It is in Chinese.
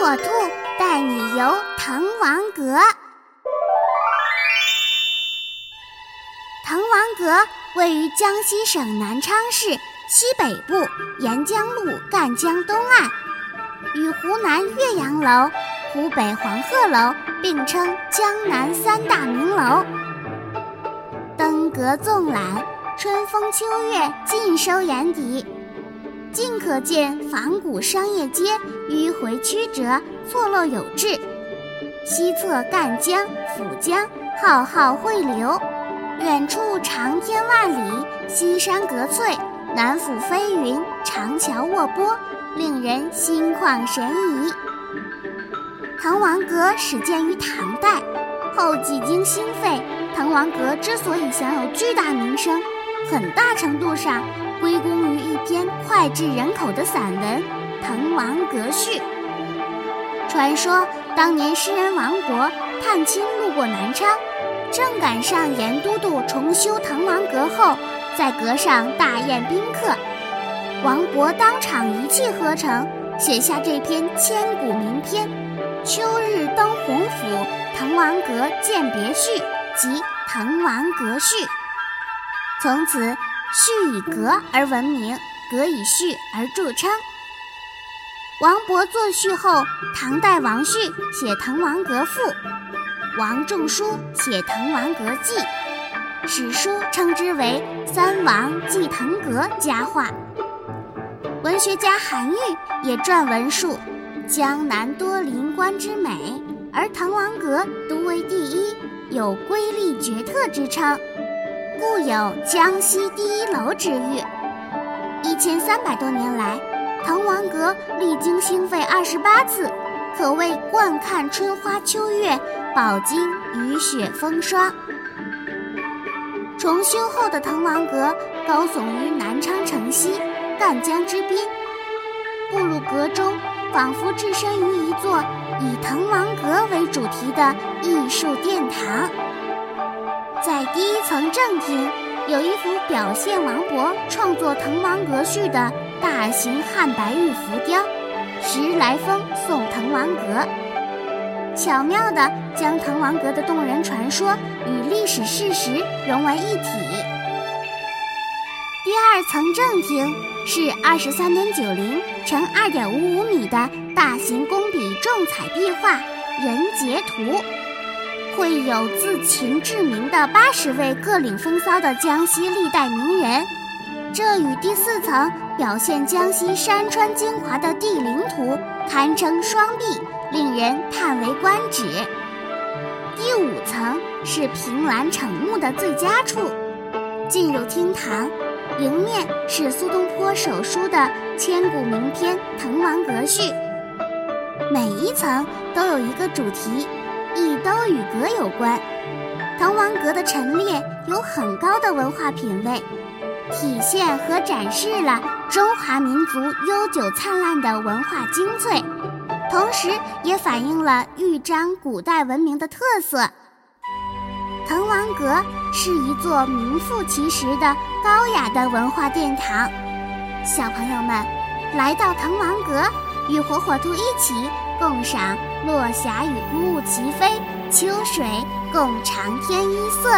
火兔带你游滕王阁。滕王阁位于江西省南昌市西北部沿江路赣江东岸，与湖南岳阳楼、湖北黄鹤楼并称江南三大名楼。登阁纵览，春风秋月尽收眼底。尽可见仿古商业街迂回曲折，错落有致。西侧赣江、抚江浩浩汇流，远处长天万里，西山隔翠，南府飞云，长桥卧波，令人心旷神怡。滕王阁始建于唐代，后几经兴废。滕王阁之所以享有巨大名声，很大程度上。归功篇脍炙人口的散文《滕王阁序》。传说当年诗人王勃探亲路过南昌，正赶上严都督重修滕王阁后，在阁上大宴宾客。王勃当场一气呵成，写下这篇千古名篇《秋日登洪府滕王阁饯别序》及《滕王阁序》，从此。序以阁而闻名，阁以序而著称。王勃作序后，唐代王旭写《滕王阁赋》，王仲舒写《滕王阁记》，史书称之为“三王祭滕阁”佳话。文学家韩愈也撰文述江南多林观之美，而滕王阁独为第一，有瑰丽绝特之称。故有江西第一楼之誉。一千三百多年来，滕王阁历经兴废二十八次，可谓惯看春花秋月，饱经雨雪风霜。重修后的滕王阁高耸于南昌城西赣江之滨，步入阁中，仿佛置身于一座以滕王阁为主题的艺术殿堂。在第一层正厅，有一幅表现王勃创作《滕王阁序》的大型汉白玉浮雕《时来风送滕王阁》，巧妙地将滕王阁的动人传说与历史事实融为一体。第二层正厅是二十三点九零乘二点五五米的大型工笔重彩壁画《人杰图》。会有自秦至明的八十位各领风骚的江西历代名人，这与第四层表现江西山川精华的地灵图堪称双璧，令人叹为观止。第五层是凭栏惩目的最佳处，进入厅堂，迎面是苏东坡手书的千古名篇《滕王阁序》，每一层都有一个主题。亦都与阁有关。滕王阁的陈列有很高的文化品位，体现和展示了中华民族悠久灿烂的文化精粹，同时也反映了豫章古代文明的特色。滕王阁是一座名副其实的高雅的文化殿堂。小朋友们，来到滕王阁，与火火兔一起。共赏落霞与孤鹜齐飞，秋水共长天一色。